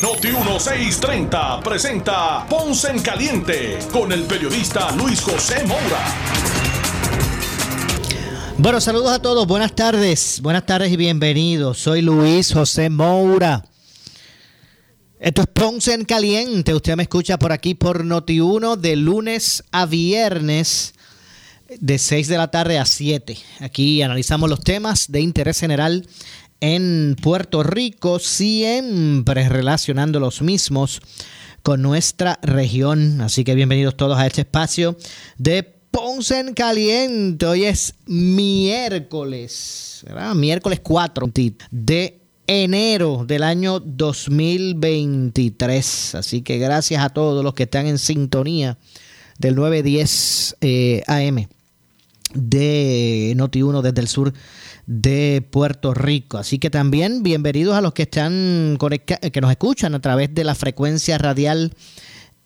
Noti 1630 presenta Ponce en Caliente con el periodista Luis José Moura. Bueno, saludos a todos, buenas tardes, buenas tardes y bienvenidos. Soy Luis José Moura. Esto es Ponce en Caliente. Usted me escucha por aquí por Noti1 de lunes a viernes de 6 de la tarde a 7. Aquí analizamos los temas de interés general en Puerto Rico, siempre relacionando los mismos con nuestra región. Así que bienvenidos todos a este espacio de Ponce en Caliente. Hoy es miércoles. Miércoles 4 de enero del año 2023. Así que gracias a todos los que están en sintonía del 910 eh, AM de Noti1 desde el sur de Puerto Rico. Así que también bienvenidos a los que están que nos escuchan a través de la frecuencia radial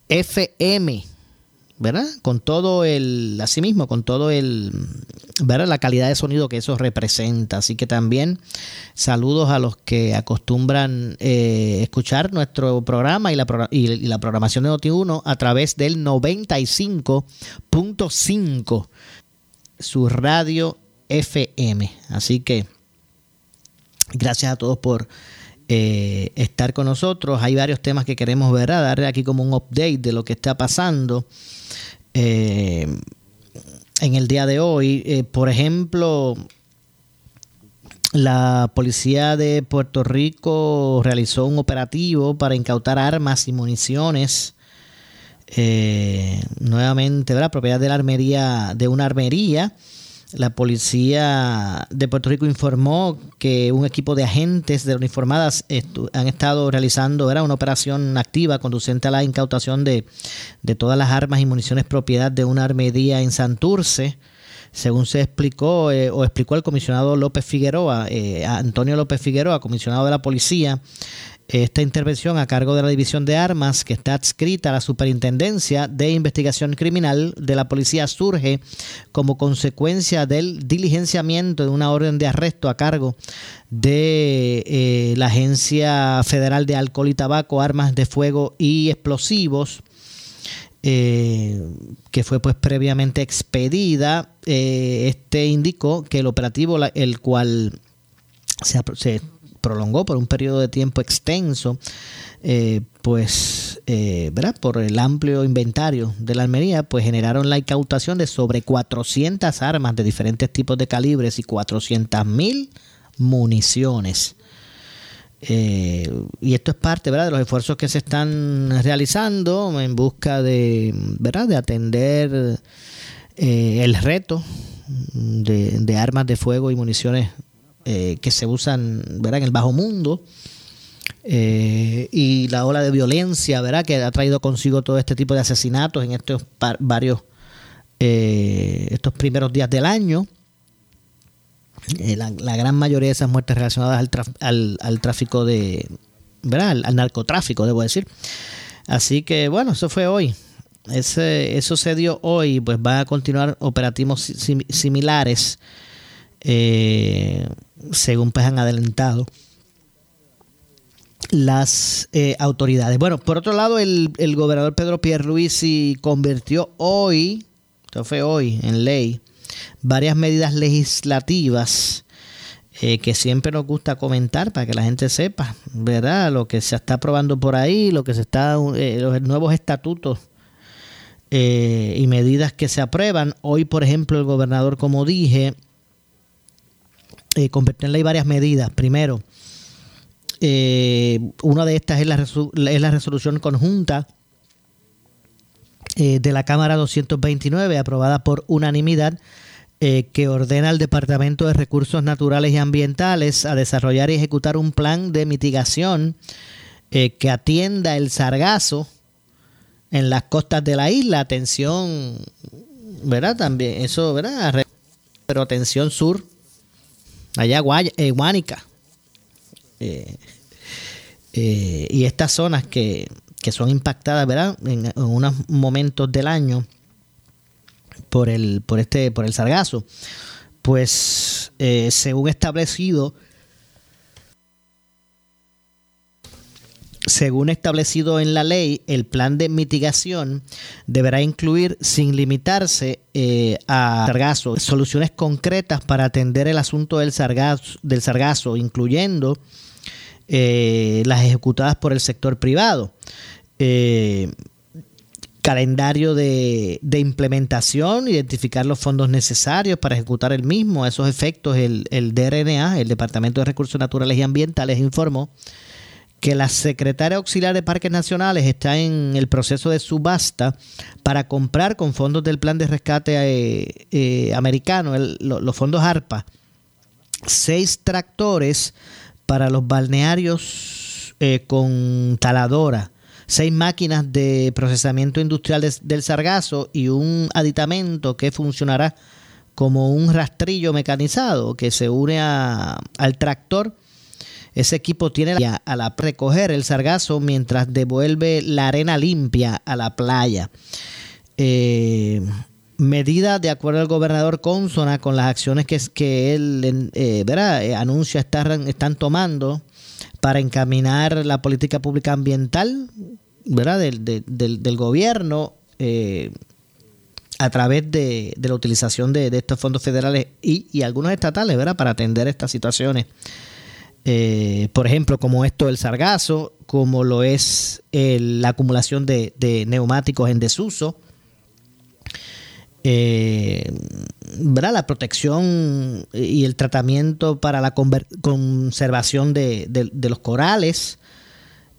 FM, ¿verdad? Con todo el, asimismo, con todo el, ¿verdad? La calidad de sonido que eso representa. Así que también saludos a los que acostumbran eh, escuchar nuestro programa y la, y la programación de Noti1 a través del 95.5 su radio FM. Así que gracias a todos por eh, estar con nosotros. Hay varios temas que queremos ver, darle aquí como un update de lo que está pasando eh, en el día de hoy. Eh, por ejemplo, la policía de Puerto Rico realizó un operativo para incautar armas y municiones. nuevamente, ¿verdad? Propiedad de la armería, de una armería la policía de Puerto Rico informó que un equipo de agentes de uniformadas han estado realizando era una operación activa conducente a la incautación de, todas las armas y municiones propiedad de una armería en Santurce. Según se explicó eh, o explicó el comisionado López Figueroa, eh, Antonio López Figueroa, comisionado de la policía, esta intervención a cargo de la División de Armas, que está adscrita a la Superintendencia de Investigación Criminal de la Policía, surge como consecuencia del diligenciamiento de una orden de arresto a cargo de eh, la Agencia Federal de Alcohol y Tabaco, Armas de Fuego y Explosivos. Eh, que fue pues previamente expedida, eh, este indicó que el operativo, el cual se, se prolongó por un periodo de tiempo extenso, eh, pues, eh, ¿verdad? Por el amplio inventario de la Almería, pues generaron la incautación de sobre 400 armas de diferentes tipos de calibres y 400 mil municiones. Eh, y esto es parte ¿verdad? de los esfuerzos que se están realizando en busca de, ¿verdad? de atender el reto de, de, armas de fuego y municiones eh, que se usan ¿verdad? en el bajo mundo eh, y la ola de violencia ¿verdad? que ha traído consigo todo este tipo de asesinatos en estos varios eh, estos primeros días del año. La, gran mayoría de esas muertes relacionadas al, al, tráfico de, ¿verdad? Al, narcotráfico, debo decir. Así que bueno, eso fue hoy. Ese, eso se dio hoy, pues va a continuar operativos similares eh, según pues han adelantado las eh, autoridades. Bueno, por otro lado, el, gobernador Pedro Pierluisi convirtió hoy, esto fue hoy, en ley, varias medidas legislativas eh, que siempre nos gusta comentar para que la gente sepa, ¿verdad? Lo que se está aprobando por ahí, lo que se está, los nuevos estatutos y medidas que se aprueban. Hoy, por ejemplo, el gobernador, como dije, eh, convirtió en ley varias medidas. Primero, eh, una de estas es la, es la resolución conjunta eh, de la Cámara 229, aprobada por unanimidad, eh, que ordena al Departamento de Recursos Naturales y Ambientales a desarrollar y ejecutar un plan de mitigación que atienda el sargazo en las costas de la isla. Atención, ¿verdad? También, eso, ¿verdad? Pero atención sur, allá eh, Guánica. Eh, eh, y estas zonas que, que, son impactadas, ¿verdad? En, en, unos momentos del año por el, por este, por el sargazo. Pues según establecido Según establecido en la ley, el plan de mitigación deberá incluir, sin limitarse eh, a sargazo, soluciones concretas para atender el asunto del sargazo, del sargazo incluyendo eh, las ejecutadas por el sector privado. Eh, calendario de, implementación, identificar los fondos necesarios para ejecutar el mismo. A esos efectos, el, el DRNA, el Departamento de Recursos Naturales y Ambientales, informó que la secretaria auxiliar de Parques Nacionales está en el proceso de subasta para comprar con fondos del plan de rescate eh, eh, americano, los fondos ARPA, seis tractores para los balnearios eh, con taladora, seis máquinas de procesamiento industrial del sargazo y un aditamento que funcionará como un rastrillo mecanizado que se une al tractor ese equipo tiene la, a la recoger el sargazo mientras devuelve la arena limpia a la playa. Eh, medida de acuerdo al gobernador consona con las acciones que, que él eh, eh, anuncia están, están tomando para encaminar la política pública ambiental ¿verdad? Del, del, gobierno eh, a través de, la utilización de, estos fondos federales y, y, algunos estatales ¿verdad? para atender estas situaciones. Eh, por ejemplo, como esto del sargazo, como lo es la acumulación de, neumáticos en desuso, eh, la protección y el tratamiento para la conservación de, los corales,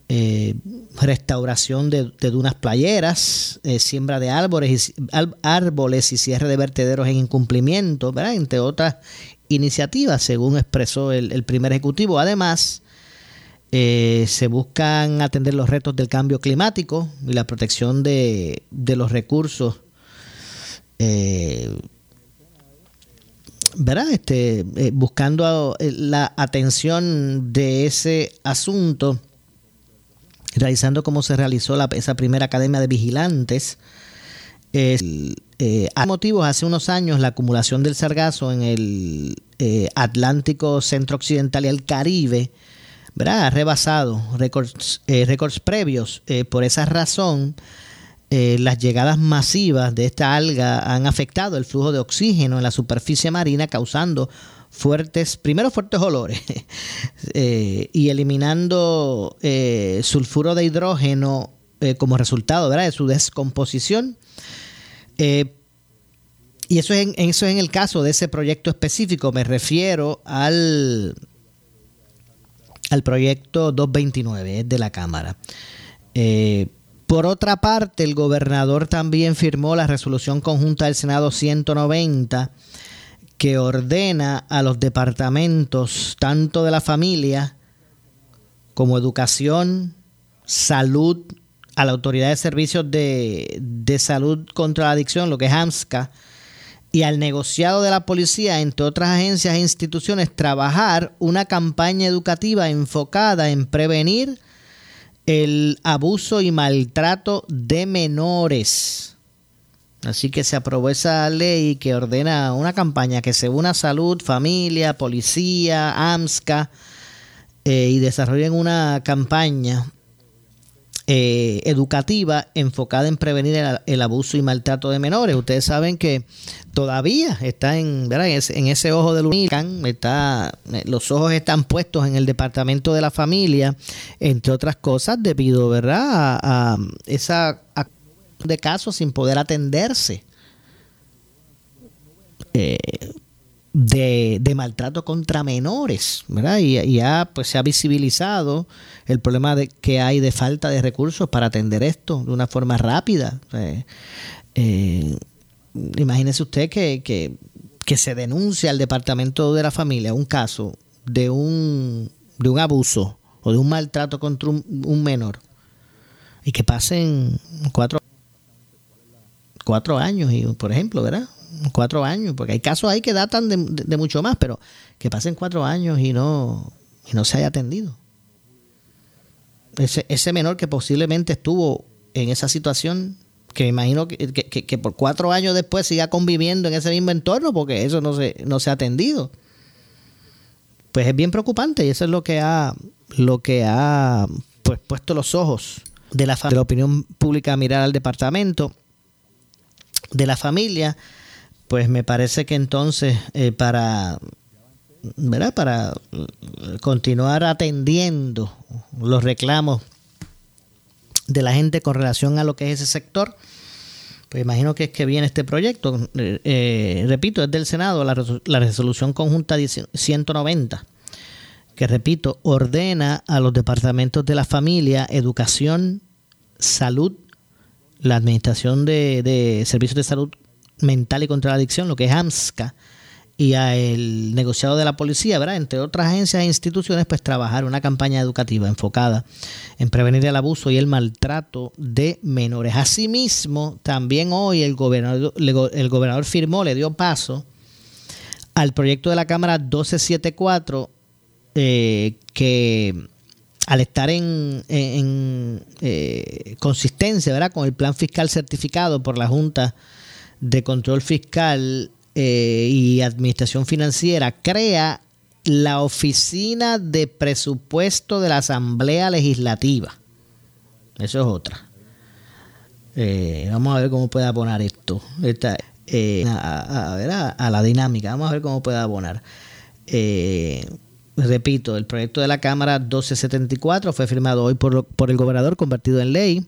eh, restauración de, dunas playeras, siembra de árboles y, árboles y cierre de vertederos en incumplimiento, entre otras iniciativa, según expresó el, primer ejecutivo. Además, eh, se buscan atender los retos del cambio climático y la protección de, los recursos. Eh, ¿verdad? Este, eh, buscando la atención de ese asunto, realizando como se realizó la, esa primera academia de vigilantes eh, hay motivos, hace unos años la acumulación del sargazo en el eh, Atlántico Centro Occidental y el Caribe ha rebasado récords, eh, previos. Eh, por esa razón, las llegadas masivas de esta alga han afectado el flujo de oxígeno en la superficie marina, causando fuertes, primero fuertes olores y eliminando sulfuro de hidrógeno como resultado de su descomposición eh, y eso es, en, eso es en el caso de ese proyecto específico. Me refiero al, al proyecto 229 de la Cámara. Eh, por otra parte, el gobernador también firmó la resolución conjunta del Senado 190 que ordena a los departamentos tanto de la familia como educación, salud a la Autoridad de Servicios de, Salud contra la Adicción, lo que es AMSCA, y al negociado de la policía, entre otras agencias e instituciones, trabajar una campaña educativa enfocada en prevenir el abuso y maltrato de menores. Así que se aprobó esa ley que ordena una campaña que se una salud, familia, policía, AMSCA eh, y desarrollen una campaña eh, educativa enfocada en prevenir el, abuso y maltrato de menores. Ustedes saben que todavía está en, en, ese, ojo del huracán, está, eh, los ojos están puestos en el departamento de la familia, entre otras cosas, debido ¿verdad? a, esa de casos sin poder atenderse. Eh, de, maltrato contra menores, ¿verdad? Y, ya pues se ha visibilizado el problema de, que hay de falta de recursos para atender esto de una forma rápida. Eh, imagínese usted que, que, se denuncia al departamento de la familia un caso de un, de un abuso o de un maltrato contra un, un menor y que pasen cuatro cuatro años, y, por ejemplo, ¿verdad? Cuatro años, porque hay casos ahí que datan de, mucho más, pero que pasen cuatro años y no, y no se haya atendido. Ese, ese menor que posiblemente estuvo en esa situación, que me imagino que, que, por cuatro años después siga conviviendo en ese mismo entorno, porque eso no se, no se ha atendido. Pues es bien preocupante y eso es lo que ha, lo que ha pues, puesto los ojos de la, de la opinión pública a mirar al departamento de la familia, pues me parece que entonces eh, para, ¿verdad? para continuar atendiendo los reclamos de la gente con relación a lo que es ese sector, pues imagino que es que viene este proyecto. Eh, eh, repito, es del Senado, la, la resolución conjunta 190 que repito, ordena a los departamentos de la familia, educación, salud, la Administración de, Servicios de Salud Mental y contra la Adicción, lo que es AMSCA, y a el negociado de la policía, ¿verdad? entre otras agencias e instituciones, pues trabajar una campaña educativa enfocada en prevenir el abuso y el maltrato de menores. Asimismo, también hoy el gobernador, el gobernador firmó, le dio paso al proyecto de la Cámara 1274, eh, que al estar en, eh, consistencia ¿verdad? con el plan fiscal certificado por la Junta de Control Fiscal eh, y Administración Financiera, crea la Oficina de Presupuesto de la Asamblea Legislativa. Eso es otra. Eh, vamos a ver cómo puede abonar esto. a, ver, a, la dinámica. Vamos a ver cómo puede abonar. Eh, repito, el proyecto de la Cámara 1274 fue firmado hoy por, por el gobernador, convertido en ley.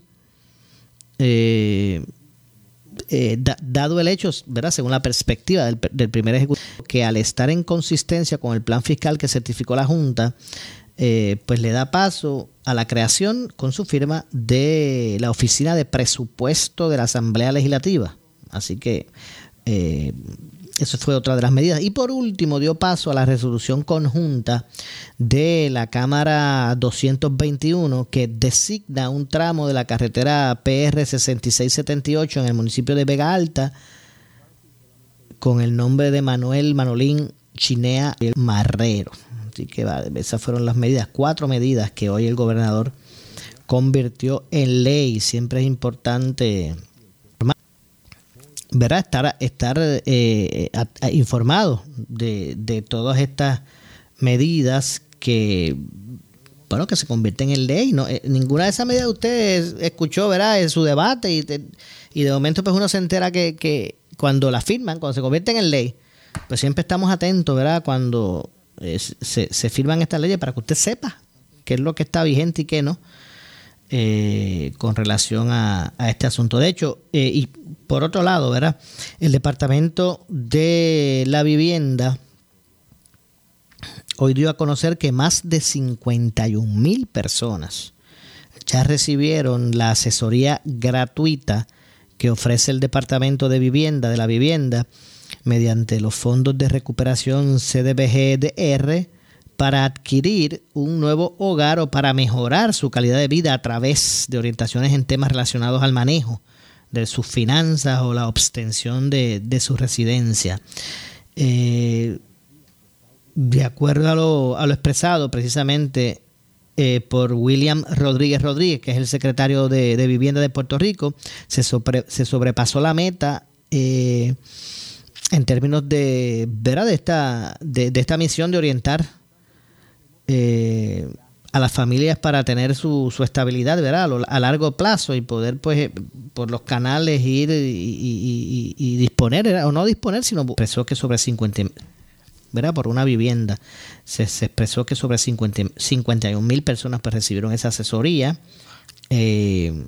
Eh, eh, dado el hecho, ¿verdad? según la perspectiva del, primer ejecutivo, que al estar en consistencia con el plan fiscal que certificó la Junta, eh, pues le da paso a la creación con su firma de la Oficina de Presupuesto de la Asamblea Legislativa. Así que eso fue otra de las medidas. Y por último, dio paso a la resolución conjunta de la Cámara 221 que designa un tramo de la carretera PR 6678 en el municipio de Vega Alta con el nombre de Manuel Manolín Chinea Marrero. Así que esas fueron las medidas, cuatro medidas que hoy el gobernador convirtió en ley. Siempre es importante ¿verdad? estar, estar eh, informado de, todas estas medidas que bueno que se convierten en ley no eh, ninguna de esas medidas usted escuchó ¿verdad? en su debate y, y de momento pues uno se entera que, cuando la firman cuando se convierten en ley pues siempre estamos atentos verdad cuando eh, se, se firman estas leyes para que usted sepa qué es lo que está vigente y qué no eh, con relación a, este asunto. De hecho, eh, y por otro lado, ¿verdad? El Departamento de la Vivienda hoy dio a conocer que más de 51 mil personas ya recibieron la asesoría gratuita que ofrece el Departamento de Vivienda de la Vivienda mediante los fondos de recuperación CDBGDR para adquirir un nuevo hogar o para mejorar su calidad de vida a través de orientaciones en temas relacionados al manejo de sus finanzas o la obtención de, su residencia. Eh, de acuerdo a lo, a lo expresado precisamente eh, por William Rodríguez Rodríguez, que es el secretario de, Vivienda de Puerto Rico, se, se sobrepasó la meta eh, en términos de, ¿verdad? de, esta, de esta misión de orientar eh, a las familias para tener su, su estabilidad ¿verdad? A, largo plazo y poder pues eh, por los canales ir y, disponer o no disponer sino expresó que sobre 50 ¿verdad? por una vivienda se, expresó que sobre 50, 51 mil personas pues recibieron esa asesoría eh,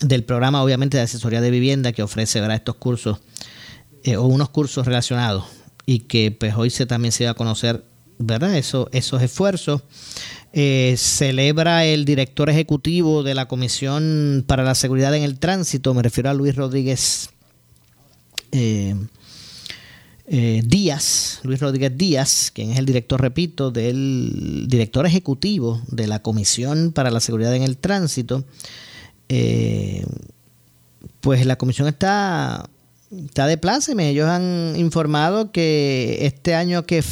del programa obviamente de asesoría de vivienda que ofrece ¿verdad? estos cursos o unos cursos relacionados y que pues hoy se también se va a conocer ¿verdad? Eso, esos esfuerzos. Eh, celebra el director ejecutivo de la Comisión para la Seguridad en el Tránsito, me refiero a Luis Rodríguez eh, eh, Díaz, Luis Rodríguez Díaz, quien es el director, repito, del director ejecutivo de la Comisión para la Seguridad en el Tránsito, pues la comisión está, está de pláceme. Ellos han informado que este año que,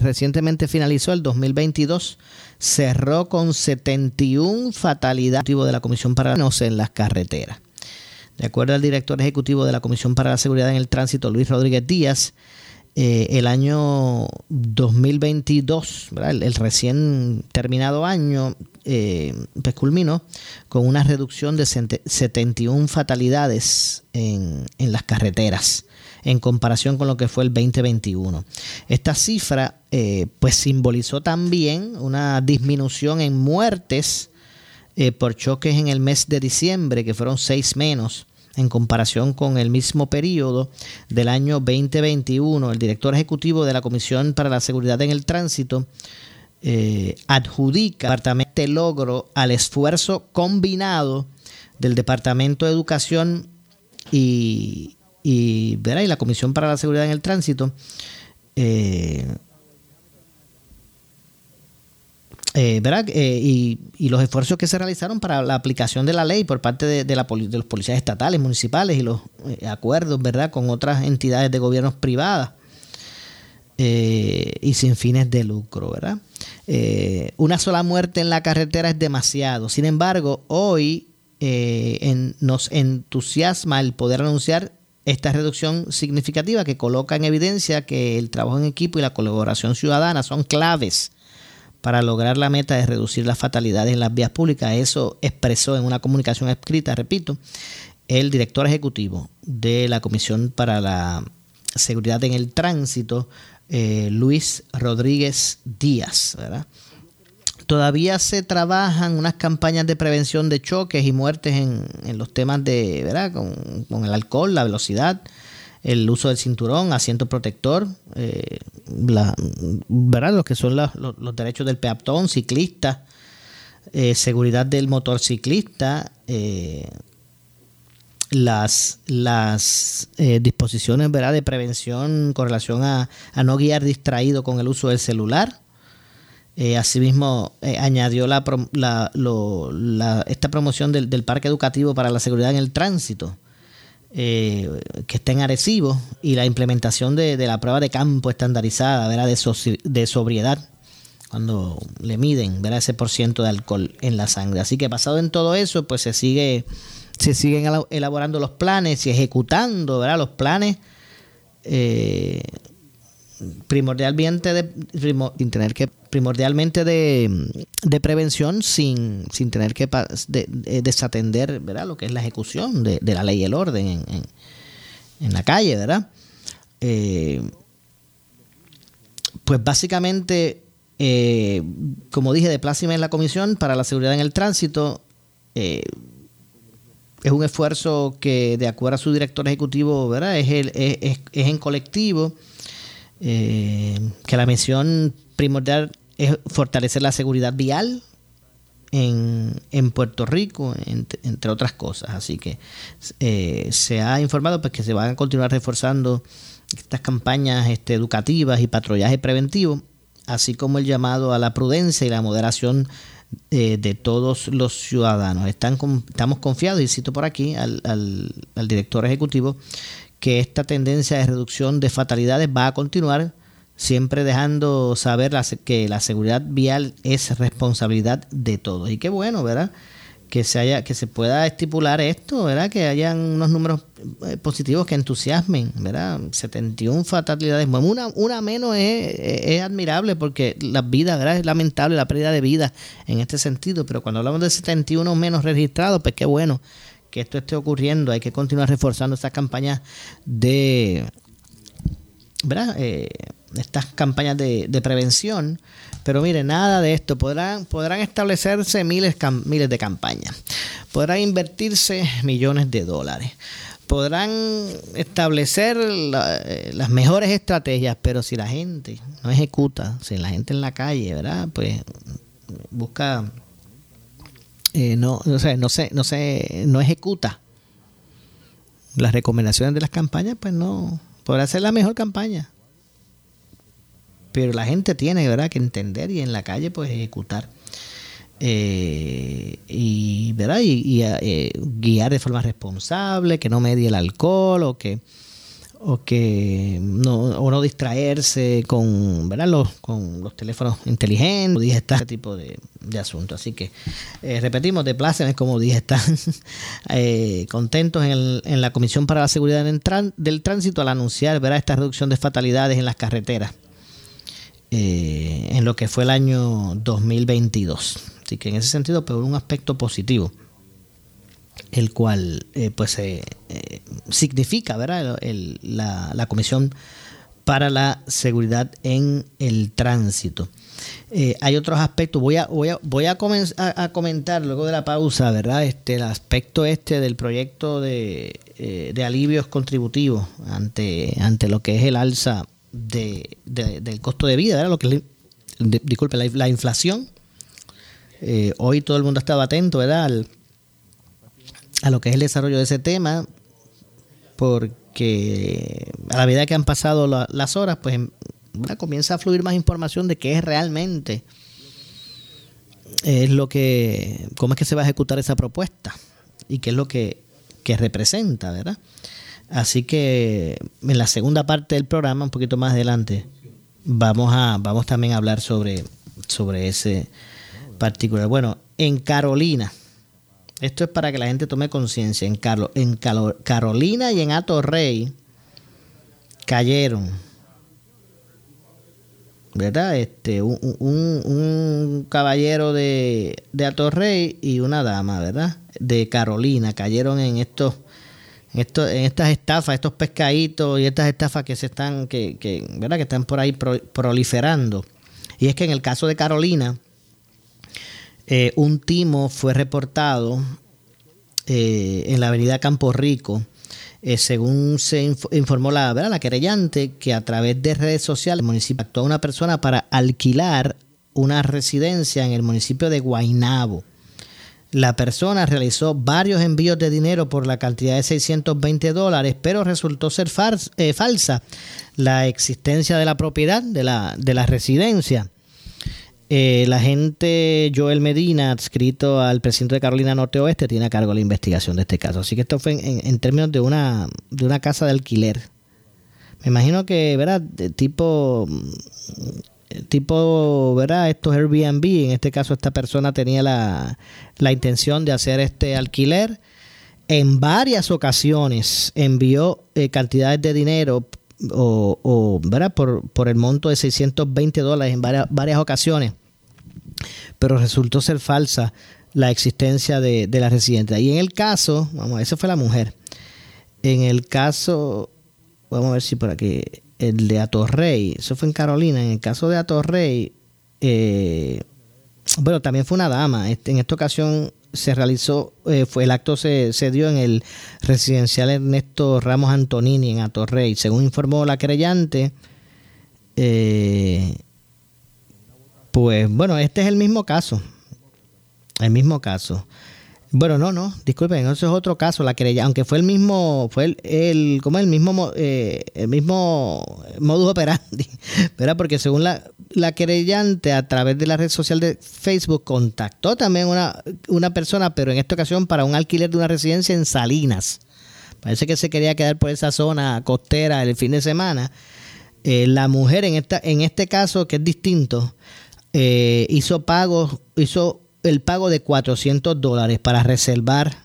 recientemente finalizó, el 2022, cerró con 71 fatalidades de la Comisión para la en las carreteras. De acuerdo al director ejecutivo de la Comisión para la Seguridad en el Tránsito, Luis Rodríguez Díaz, eh, el año 2022, El, recién terminado año, eh, pues culminó con una reducción de 71 fatalidades en, las carreteras en comparación con lo que fue el 2021. Esta cifra eh, pues simbolizó también una disminución en muertes por choques en el mes de diciembre, que fueron seis menos en comparación con el mismo periodo del año 2021. El director ejecutivo de la Comisión para la Seguridad en el Tránsito eh, adjudica este logro al esfuerzo combinado del Departamento de Educación y, y, y la Comisión para la Seguridad en el Tránsito. Eh, eh, eh, y, los esfuerzos que se realizaron para la aplicación de la ley por parte de, la, de los policías estatales, municipales y los eh, acuerdos ¿verdad? con otras entidades de gobiernos privadas y sin fines de lucro. ¿verdad? una sola muerte en la carretera es demasiado. Sin embargo, hoy nos entusiasma el poder anunciar esta reducción significativa que coloca en evidencia que el trabajo en equipo y la colaboración ciudadana son claves para lograr la meta de reducir las fatalidades en las vías públicas. Eso expresó en una comunicación escrita, repito, el director ejecutivo de la Comisión para la Seguridad en el Tránsito, eh, Luis Rodríguez Díaz. Todavía se trabajan unas campañas de prevención de choques y muertes en, los temas de, ¿verdad? con el alcohol, la velocidad, el uso del cinturón, asiento protector, eh, ¿verdad? Lo que son los, derechos del peatón, ciclista, eh, seguridad del motorciclista, eh, las, las disposiciones ¿verdad? de prevención con relación a, no guiar distraído con el uso del celular. asimismo, añadió la, la, esta promoción del, del Parque Educativo para la Seguridad en el Tránsito, eh, que está en Arecibo y la implementación de, la prueba de campo estandarizada De, de sobriedad cuando le miden ¿verdad? ese por ciento de alcohol en la sangre. Así que basado en todo eso, pues se sigue se siguen elaborando los planes y ejecutando ¿verdad? los planes eh, primordialmente de, tener que primordialmente de, prevención sin, sin tener que desatender ¿verdad? lo que es la ejecución de, la ley y el orden en, en, la calle, ¿verdad? Eh, pues básicamente, eh, como dije, de plácima en la Comisión para la Seguridad en el Tránsito, eh, es un esfuerzo que, de acuerdo a su director ejecutivo, ¿verdad? Es, el, es, es en colectivo eh, que la misión primordial es fortalecer la seguridad vial en, Puerto Rico, entre otras cosas. Así que eh, se ha informado pues, que se van a continuar reforzando estas campañas este, educativas y patrullaje preventivo, así como el llamado a la prudencia y la moderación eh, de todos los ciudadanos. Están estamos confiados, y cito por aquí al, al director ejecutivo, que esta tendencia de reducción de fatalidades va a continuar, siempre dejando saber que la seguridad vial es responsabilidad de todos. Y qué bueno, ¿verdad? Que se, haya, que se pueda estipular esto, ¿verdad? Que hayan unos números eh, positivos que entusiasmen, ¿verdad? 71 fatalidades. una, una menos es, es, admirable porque las vidas, ¿verdad? Es lamentable la pérdida de vida en este sentido, pero cuando hablamos de 71 menos registrados, pues qué bueno que esto esté ocurriendo. Hay que continuar reforzando estas campañas de, ¿verdad? Eh, estas campañas de, prevención. Pero mire, nada de esto. Podrán, podrán establecerse miles, miles de campañas. Podrán invertirse millones de dólares. Podrán establecer eh, las mejores estrategias, pero si la gente no ejecuta, si la gente en la calle, ¿verdad? Pues busca eh, no, sé, no, sé, no, sé, no ejecuta las recomendaciones de las campañas, pues no, podrá ser la mejor campaña. Pero la gente tiene, ¿verdad?, que entender y en la calle, pues ejecutar. eh, y, ¿verdad? y, eh, guiar de forma responsable, que no medie el alcohol o que o que no, o no distraerse con, ¿verdad? Los, con los teléfonos inteligentes, este tipo de, de asuntos. Así que eh, repetimos, de plácemes, como dije, están eh, contentos en, en, la Comisión para la Seguridad del Tránsito al anunciar ¿verdad? esta reducción de fatalidades en las carreteras eh, en lo que fue el año 2022. Así que en ese sentido, pero un aspecto positivo el cual eh, pues eh, significa ¿verdad? la, la, Comisión para la Seguridad en el Tránsito. Eh, hay otros aspectos, voy a, voy a, voy a, a, comentar luego de la pausa, ¿verdad? Este, el aspecto este del proyecto de, de alivios contributivos ante, ante lo que es el alza de, del costo de vida, ¿verdad? Lo que disculpe, la, la inflación. hoy todo el mundo estaba atento, ¿verdad? Al, a lo que es el desarrollo de ese tema, porque a la medida que han pasado las horas, pues comienza a fluir más información de qué es realmente es lo que, cómo es que se va a ejecutar esa propuesta y qué es lo que, que representa, ¿verdad? Así que en la segunda parte del programa, un poquito más adelante, vamos a, vamos también a hablar sobre, sobre ese particular. Bueno, en Carolina, esto es para que la gente tome conciencia. En, en Carolina y en Rey cayeron. ¿Verdad? Este, un, caballero de, de Rey y una dama, ¿verdad? De Carolina. Cayeron en estos. En, en estas estafas, estos pescaditos y estas estafas que se están, que, que, ¿verdad? que están por ahí proliferando. Y es que en el caso de Carolina, eh, un timo fue reportado eh, en la avenida Campo Rico. Eh, según se informó la, ¿verdad? la querellante, que a través de redes sociales el municipio actuó a una persona para alquilar una residencia en el municipio de Guainabo. La persona realizó varios envíos de dinero por la cantidad de 620 dólares, pero resultó ser falsa la existencia de la propiedad de la, de la residencia. Eh, la gente Joel Medina, adscrito al presidente de Carolina Norte Oeste, tiene a cargo la investigación de este caso. Así que esto fue en, términos de una, de una casa de alquiler. Me imagino que, ¿verdad? tipo, tipo, ¿verdad? Estos Airbnb, en este caso esta persona tenía la, la intención de hacer este alquiler. En varias ocasiones envió eh, cantidades de dinero o, ¿verdad? Por, por, el monto de 620 dólares en varias, varias ocasiones pero resultó ser falsa la existencia de, la residente. Y en el caso, vamos esa fue la mujer. En el caso, vamos a ver si por aquí, el de Atorrey, eso fue en Carolina, en el caso de Atorrey, eh, bueno, también fue una dama. Este, en esta ocasión se realizó, eh, fue el acto se, se, dio en el residencial Ernesto Ramos Antonini en Atorrey. Según informó la creyente, eh, pues bueno, este es el mismo caso. El mismo caso. Bueno, no, no, disculpen, ese es otro caso, la querella, aunque fue el mismo, fue el, el como el mismo, eh, el mismo modus operandi, ¿verdad? Porque según la, la querellante a través de la red social de Facebook contactó también una, una persona, pero en esta ocasión para un alquiler de una residencia en Salinas. Parece que se quería quedar por esa zona costera el fin de semana. Eh, la mujer en esta, en este caso, que es distinto, eh, hizo pago, hizo el pago de 400 dólares para reservar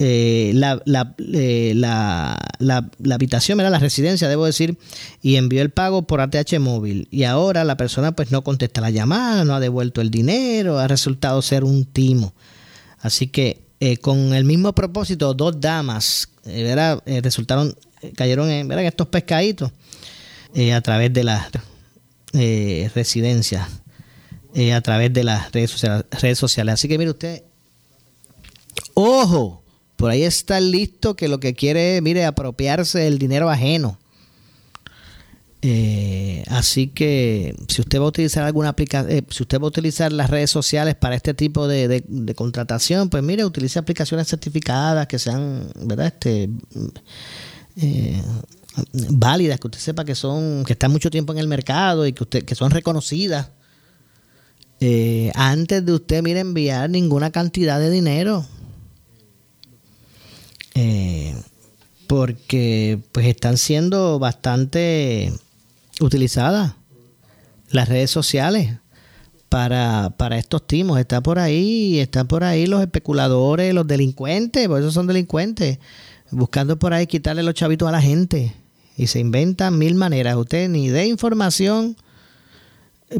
eh, la, la, eh, la, la, habitación, la residencia, debo decir, y envió el pago por ATH móvil. Y ahora la persona pues no contesta la llamada, no ha devuelto el dinero, ha resultado ser un timo. Así que con el mismo propósito, dos damas resultaron, cayeron en, en estos pescaditos a través de la eh, residencia eh, a través de las redes sociales, redes sociales. Así que mire usted, ojo, por ahí está listo que lo que quiere, mire, apropiarse del dinero ajeno. Eh, así que si usted va a utilizar alguna aplicación, eh, si usted va a utilizar las redes sociales para este tipo de, contratación, pues mire, utilice aplicaciones certificadas que sean, ¿verdad? Este, válidas, que usted sepa que son, que están mucho tiempo en el mercado y que usted, que son reconocidas. eh, antes de usted, mire, enviar ninguna cantidad de dinero. Eh, porque pues están siendo bastante utilizadas las redes sociales para, para estos timos. Está por ahí, están por ahí los especuladores, los delincuentes, por eso son delincuentes, buscando por ahí quitarle los chavitos a la gente. Y se inventan mil maneras. Usted ni de información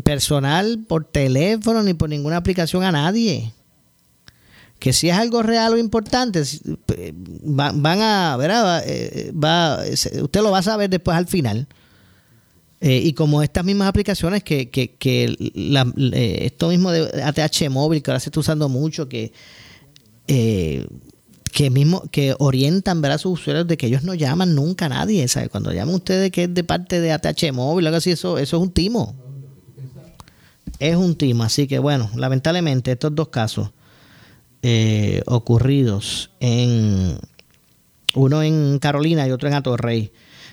personal por teléfono ni por ninguna aplicación a nadie. Que si es algo real o importante, van a, ¿verdad? Eh, va, usted lo va a saber después al final. Eh, y como estas mismas aplicaciones que, que, que eh, esto mismo de ATH móvil que ahora se está usando mucho, que, que mismo que orientan ¿verdad? a sus usuarios de que ellos no llaman nunca a nadie. ¿sabe? Cuando llaman ustedes que es de parte de ATH móvil algo así, eso, eso es un timo es un timo. Así que bueno, lamentablemente estos dos casos eh, ocurridos en uno en Carolina y otro en Atorrey.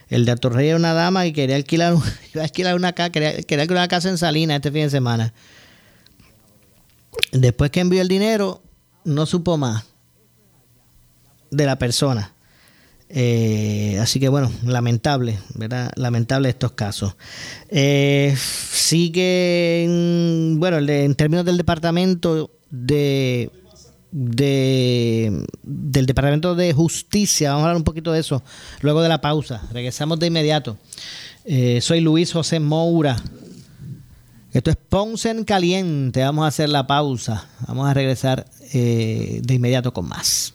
El de Atorrey era una dama que quería alquilar, alquilar una casa, quería, alquilar una casa en Salinas este fin de semana. Después que envió el dinero, no supo más de la persona. Eh, así que bueno, lamentable, ¿verdad? Lamentable estos casos. Eh, sigue, bueno, en términos del departamento de, de, del Departamento de Justicia, vamos a hablar un poquito de eso luego de la pausa. Regresamos de inmediato. Eh, soy Luis José Moura. Esto es Ponce en Caliente. Vamos a hacer la pausa. Vamos a regresar de inmediato con más.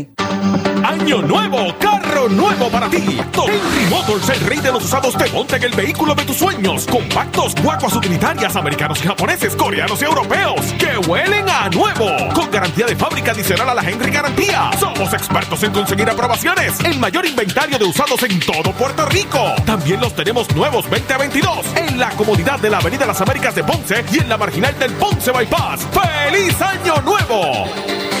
Año nuevo, carro nuevo para ti. Henry Motors, el rey de los usados, te monta en el vehículo de tus sueños. Compactos, guaguas utilitarias, americanos japoneses, coreanos y europeos, que huelen a nuevo. Con garantía de fábrica adicional a la Henry Garantía. Somos expertos en conseguir aprobaciones. El mayor inventario de usados en todo Puerto Rico. También los tenemos nuevos 2022 en la comodidad de la Avenida Las Américas de Ponce y en la marginal del Ponce Bypass. ¡Feliz Año Nuevo!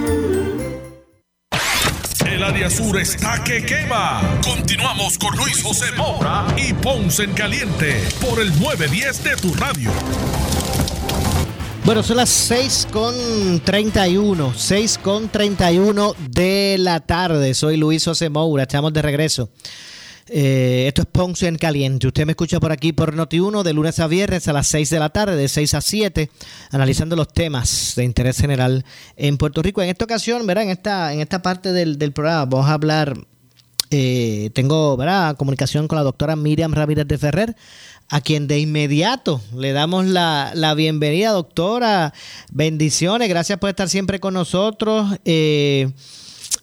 El área sur está que quema. Continuamos con Luis José Moura y Ponce en Caliente por el 910 de tu radio. Bueno, son las 6 con 31, 6 con 31 de la tarde. Soy Luis José Moura, estamos de regreso. Eh, esto es Ponce en Caliente. Usted me escucha por aquí por Noti1 de lunes a viernes a las 6 de la tarde, de 6 a 7, analizando los temas de interés general en Puerto Rico. En esta ocasión, ¿verdad? En esta, en esta parte del, programa vamos a hablar, eh, tengo ¿verdad? comunicación con la doctora Miriam Ramírez de Ferrer, a quien de inmediato le damos la, la bienvenida, doctora. Bendiciones, gracias por estar siempre con nosotros. Eh,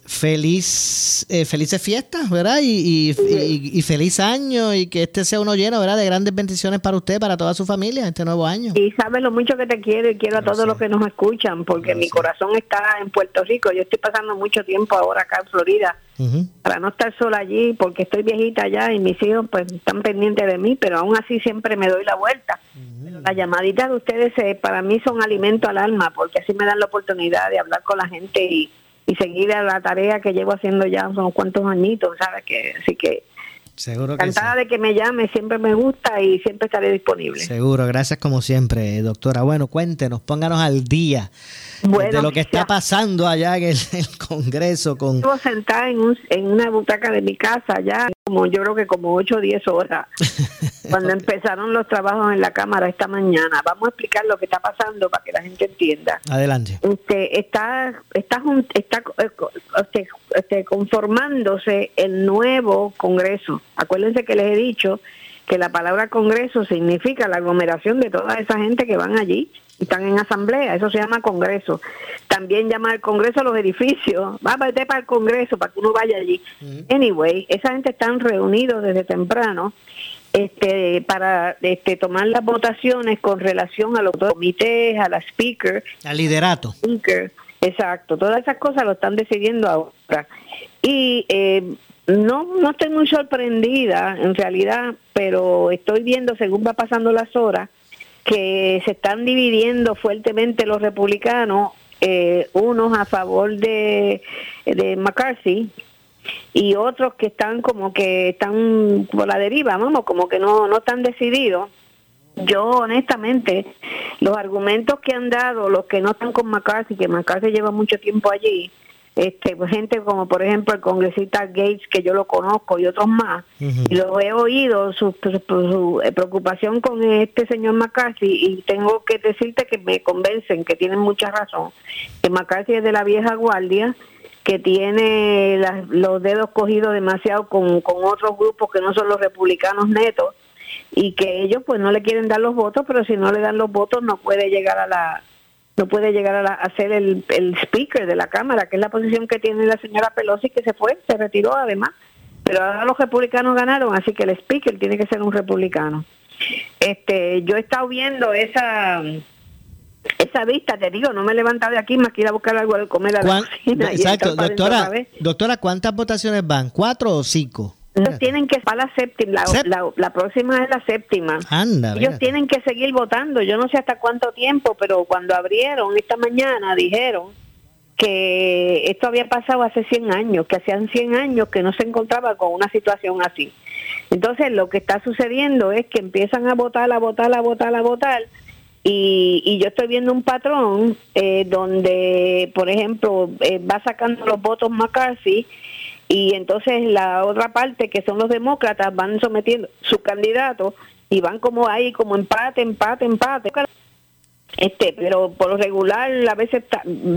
feliz, eh, felices fiestas, ¿verdad? Y, y, feliz año y que este sea uno lleno, ¿verdad? De grandes bendiciones para usted, para toda su familia, este nuevo año. Y sabes lo mucho que te quiero y quiero a todos los que nos escuchan, porque mi corazón está en Puerto Rico. Yo estoy pasando mucho tiempo ahora acá en Florida para no estar sola allí, porque estoy viejita allá y mis hijos pues están pendientes de mí, pero aún así siempre me doy la vuelta. Las llamaditas de ustedes eh, para mí son alimento al alma, porque así me dan la oportunidad de hablar con la gente y y seguir a la tarea que llevo haciendo ya unos cuantos añitos, ¿sabes? Que, así que Seguro que encantada de que me llame, siempre me gusta y siempre estaré disponible. Seguro, gracias como siempre, doctora. Bueno, cuéntenos, pónganos al día de lo que está pasando allá en el, Congreso. Con... Estuvo sentada en, un, en una butaca de mi casa ya, como yo creo que como 8 o 10 horas, cuando empezaron los trabajos en la Cámara esta mañana. Vamos a explicar lo que está pasando para que la gente entienda. Adelante. Este, está, está, está, eh, este, este, conformándose el nuevo Congreso. Acuérdense que les he dicho que la palabra Congreso significa la aglomeración de toda esa gente que van allí están en asamblea, eso se llama Congreso. También llama al Congreso a los edificios, va a para el Congreso para que uno vaya allí. Anyway, esa gente están reunidos desde temprano este para este tomar las votaciones con relación a los comités, a la speaker, al liderato. Speaker, exacto, todas esas cosas lo están decidiendo ahora. Y eh, no, no estoy muy sorprendida en realidad, pero estoy viendo según va pasando las horas que se están dividiendo fuertemente los republicanos, eh, unos a favor de, de McCarthy y otros que están como que están por la deriva, vamos, como que no, no están decididos. Yo honestamente, los argumentos que han dado los que no están con McCarthy, que McCarthy lleva mucho tiempo allí, este, pues, gente como por ejemplo el congresista Gates, que yo lo conozco, y otros más, y lo he oído, su, su, eh, preocupación con este señor McCarthy, y tengo que decirte que me convencen que tienen mucha razón, que McCarthy es de la vieja guardia, que tiene los dedos cogidos demasiado con, con otros grupos que no son los republicanos netos, y que ellos pues no le quieren dar los votos, pero si no le dan los votos no puede llegar a la no puede llegar a, ser el, el, speaker de la Cámara, que es la posición que tiene la señora Pelosi, que se fue, se retiró además. Pero ahora los republicanos ganaron, así que el speaker tiene que ser un republicano. Este, yo he estado viendo esa esa vista, te digo, no me he levantado de aquí más que ir a buscar algo al comer a la cocina. Exacto, doctora, doctora, ¿cuántas votaciones van? ¿Cuatro o cinco? Ellos tienen que para la séptima, la, próxima es la séptima. Anda, Ellos tienen que seguir votando. Yo no sé hasta cuánto tiempo, pero cuando abrieron esta mañana dijeron que esto había pasado hace 100 años, que hacían 100 años que no se encontraba con una situación así. Entonces lo que está sucediendo es que empiezan a votar, a votar, a votar, a votar. Y, y yo estoy viendo un patrón eh, donde, por ejemplo, eh, va sacando los votos McCarthy y entonces la otra parte que son los demócratas van sometiendo su candidato y van como ahí como empate empate empate. Este pero por lo regular a veces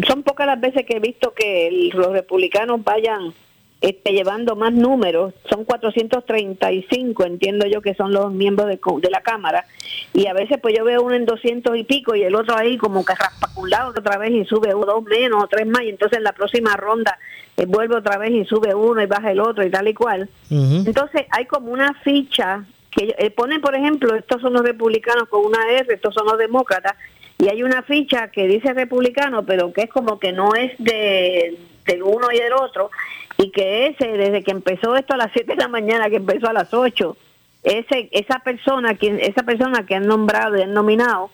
son pocas las veces que he visto que los republicanos vayan este, llevando más números, son 435, entiendo yo que son los miembros de, de, la Cámara, y a veces pues yo veo uno en 200 y pico y el otro ahí como que raspa un lado otra vez y sube uno, dos menos o tres más, y entonces en la próxima ronda eh, vuelve otra vez y sube uno y baja el otro y tal y cual. Entonces hay como una ficha que eh, ponen, por ejemplo, estos son los republicanos con una R, estos son los demócratas, y hay una ficha que dice republicano, pero que es como que no es de, del uno y del otro, y que ese, desde que empezó esto a las 7 de la mañana, que empezó a las 8, ese, esa persona, quien, esa persona que han nombrado y han nominado,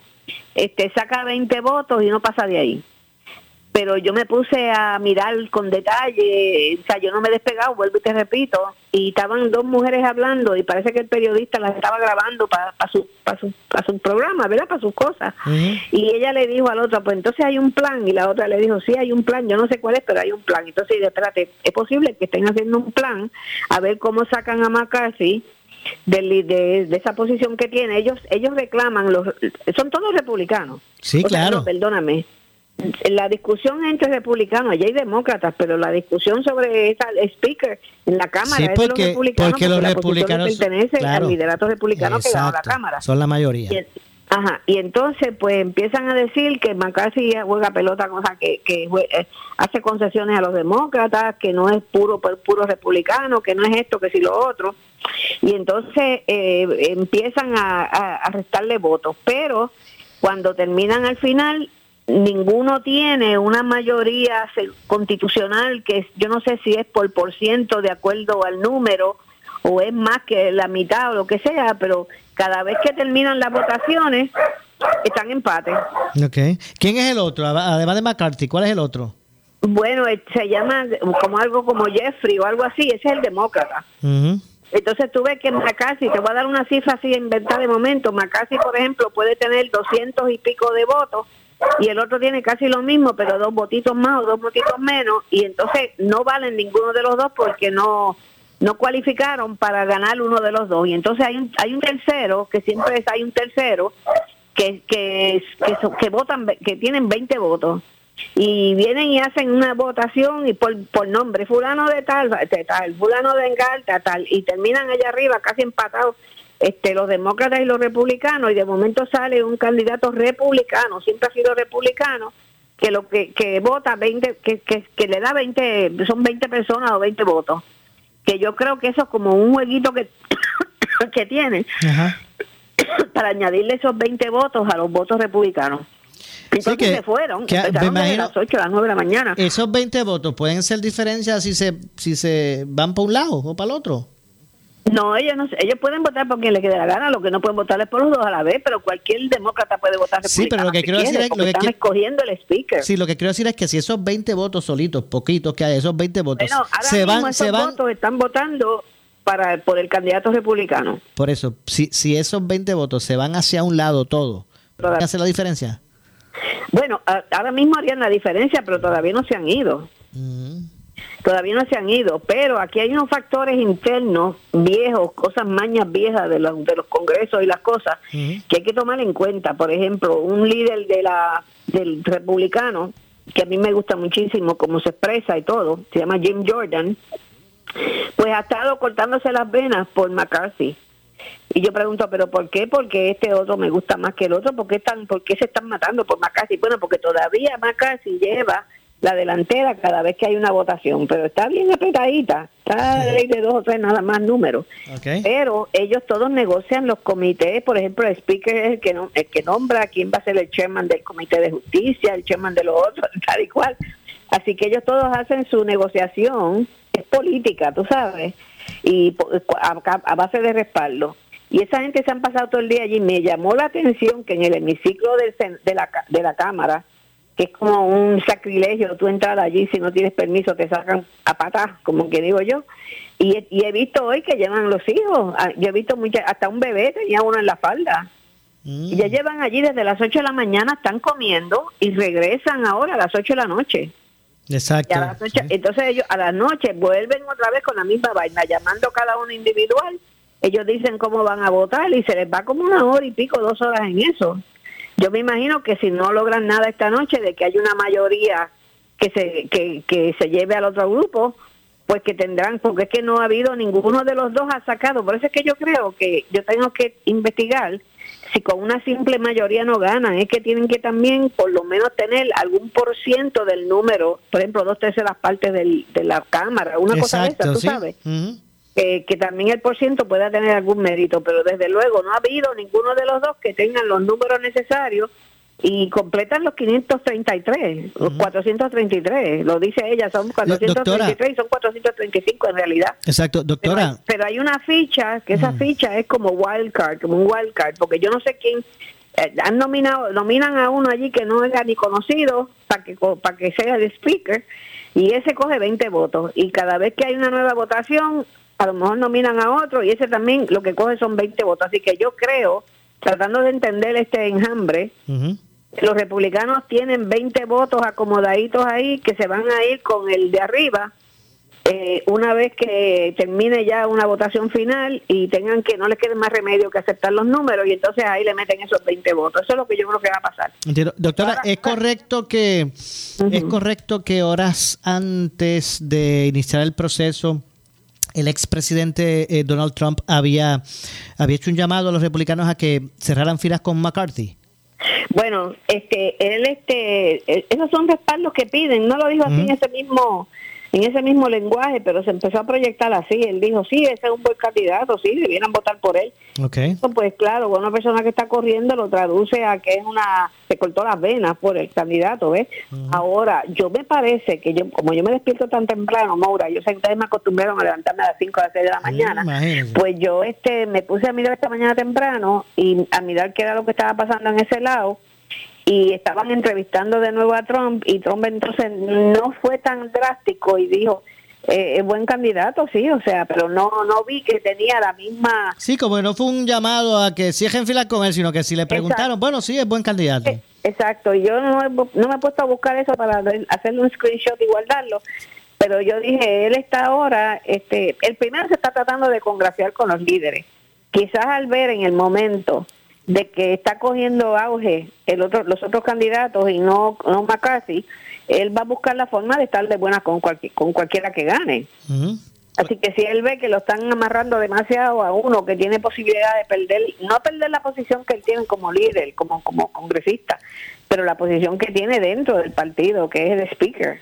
este, saca 20 votos y no pasa de ahí pero yo me puse a mirar con detalle, o sea, yo no me he despegado, vuelvo y te repito, y estaban dos mujeres hablando y parece que el periodista las estaba grabando para su, para su, para su programa, ¿verdad? Para sus cosas. Y ella le dijo al otro, pues entonces hay un plan, y la otra le dijo, sí, hay un plan, yo no sé cuál es, pero hay un plan. Entonces, espérate, es posible que estén haciendo un plan, a ver cómo sacan a McCarthy de, de, de, esa posición que tiene. Ellos ellos reclaman, los son todos republicanos. Sí, claro. perdóname la discusión entre republicanos, allá hay demócratas, pero la discusión sobre esa speaker en la Cámara es porque, los republicanos, porque los republicanos pertenece al liderato republicano que ganó la Cámara. Son la mayoría. Y, ajá, y entonces pues empiezan a decir que McCarthy juega pelota, cosa que, que eh, hace concesiones a los demócratas, que no es puro puro republicano, que no es esto, que si lo otro. Y entonces eh, empiezan a, a restarle votos, pero cuando terminan al final ninguno tiene una mayoría constitucional que yo no sé si es por por ciento de acuerdo al número o es más que la mitad o lo que sea, pero cada vez que terminan las votaciones están en empate. Okay. ¿Quién es el otro? Además de McCarthy, ¿cuál es el otro? Bueno, eh, se llama como algo como Jeffrey o algo así, ese es el demócrata. Entonces tú ves que McCarthy, te voy a dar una cifra así inventada de momento, McCarthy, por ejemplo, puede tener 200 y pico de votos y el otro tiene casi lo mismo, pero dos votitos más o dos votitos menos, y entonces no valen ninguno de los dos porque no no cualificaron para ganar uno de los dos. Y entonces hay un, hay un tercero, que siempre hay un tercero, que, que, que, que votan, que tienen 20 votos y vienen y hacen una votación y por, por nombre, fulano de tal, de tal, fulano de engalta, tal, y terminan allá arriba casi empatados este, los demócratas y los republicanos, y de momento sale un candidato republicano, siempre ha sido republicano, que lo que, que vota 20, que, que, que le da 20, son 20 personas o 20 votos. Que yo creo que eso es como un jueguito que, que tienen para añadirle esos 20 votos a los votos republicanos. Entonces que, se fueron, que, me las 8 a las 9 de la mañana. Esos 20 votos pueden ser diferencias si se, si se van para un lado o para el otro. No, ellos no, ellos pueden votar por quien le quede la gana, lo que no pueden votar es por los dos a la vez, pero cualquier demócrata puede votar Sí, pero lo que quiero decir es lo que están escogiendo el speaker. Sí, lo que quiero decir es que si esos 20 votos solitos, poquitos que hay, esos 20 votos se van se van votos están votando para por el candidato republicano. Por eso, si si esos 20 votos se van hacia un lado todo, ¿qué hace la diferencia? Bueno, ahora mismo harían la diferencia, pero todavía no se han ido. Todavía no se han ido, pero aquí hay unos factores internos viejos, cosas mañas viejas de los, de los congresos y las cosas que hay que tomar en cuenta. Por ejemplo, un líder de la del republicano, que a mí me gusta muchísimo cómo se expresa y todo, se llama Jim Jordan, pues ha estado cortándose las venas por McCarthy y yo pregunto, ¿pero por qué? Porque este otro me gusta más que el otro. ¿Por qué, están, por qué se están matando por McCarthy? Bueno, porque todavía McCarthy lleva la delantera cada vez que hay una votación, pero está bien apretadita, está de dos o tres nada más números. Pero ellos todos negocian los comités, por ejemplo, el speaker es el que, no, el que nombra quién va a ser el chairman del comité de justicia, el chairman de los otros, tal y cual. Así que ellos todos hacen su negociación, es política, tú sabes, y a base de respaldo. Y esa gente se han pasado todo el día allí. Me llamó la atención que en el hemiciclo de, la, de la Cámara, que es como un sacrilegio, tú entrar allí si no tienes permiso, te sacan a patas, como que digo yo. Y, he visto hoy que llevan los hijos. Ah, yo he visto mucha, hasta un bebé tenía uno en la falda. Y ya mm. llevan allí desde las 8 de la mañana, están comiendo y regresan ahora a las 8 de la noche. Exacto. Entonces ellos a la noche vuelven otra vez con la misma vaina, llamando cada uno individual ellos dicen cómo van a votar y se les va como una hora y pico, dos horas en eso. Yo me imagino que si no logran nada esta noche, de que hay una mayoría que se, que, que se lleve al otro grupo, pues que tendrán, porque es que no ha habido ninguno de los dos ha sacado. Por eso es que yo creo que yo tengo que investigar si con una simple mayoría no ganan, es que tienen que también por lo menos tener algún por ciento del número, por ejemplo, dos terceras partes del, de la Cámara, una cosa de esa, tú sabes que también el por ciento pueda tener algún mérito, pero desde luego no ha habido ninguno de los dos que tengan los números necesarios y completan los 533, los 433, lo dice ella, son 433 y son 435 en realidad. Exacto, doctora. Pero, hay una ficha, que esa ficha es como wild card, como un wild card, porque yo no sé quién, eh, han nominado, nominan a uno allí que no era ni conocido para que, para que sea el speaker y ese coge 20 votos y cada vez que hay una nueva votación a lo mejor nominan a otro y ese también lo que coge son 20 votos. Así que yo creo, tratando de entender este enjambre, los republicanos tienen 20 votos acomodaditos ahí que se van a ir con el de arriba eh, una vez que termine ya una votación final y tengan que no les quede más remedio que aceptar los números y entonces ahí le meten esos 20 votos. Eso es lo que yo creo que va a pasar. Doctora, ¿es correcto que es correcto que horas antes de iniciar el proceso el expresidente eh, Donald Trump había, había hecho un llamado a los republicanos a que cerraran filas con McCarthy. Bueno, este, él, este, e, esos son respaldos que piden. No lo dijo así en ese mismo en ese mismo lenguaje, pero se empezó a proyectar así. Él dijo, sí, ese es un buen candidato, sí, debieran votar por él. Okay. pues claro, una persona que está corriendo lo traduce a que es una, se cortó las venas por el candidato, ¿ves? Ahora, yo me parece que yo, como yo me despierto tan temprano, Maura, yo sé que ustedes me acostumbraron a levantarme a las 5 a las 6 de la mañana, pues yo este me puse a mirar esta mañana temprano y a mirar qué era lo que estaba pasando en ese lado y estaban entrevistando de nuevo a Trump y Trump entonces no fue tan drástico y dijo eh, es buen candidato, sí, o sea, pero no no vi que tenía la misma... Sí, como no fue un llamado a que cierren fila con él, sino que si le preguntaron, bueno, sí, es buen candidato. Eh, exacto, y yo no, no me he puesto a buscar eso para hacerle un screenshot y guardarlo, pero yo dije, él está ahora, este, el primero se está tratando de congraciar con los líderes. Quizás al ver en el momento de que está cogiendo auge el otro, los otros candidatos y no, no McCarthy, él va a buscar la forma de estar de buena con, con cualquiera que gane. Así que si él ve que lo están amarrando demasiado a uno que tiene posibilidad de perder, no perder la posición que él tiene como líder, como, como congresista, pero la posición que tiene dentro del partido, que es de speaker.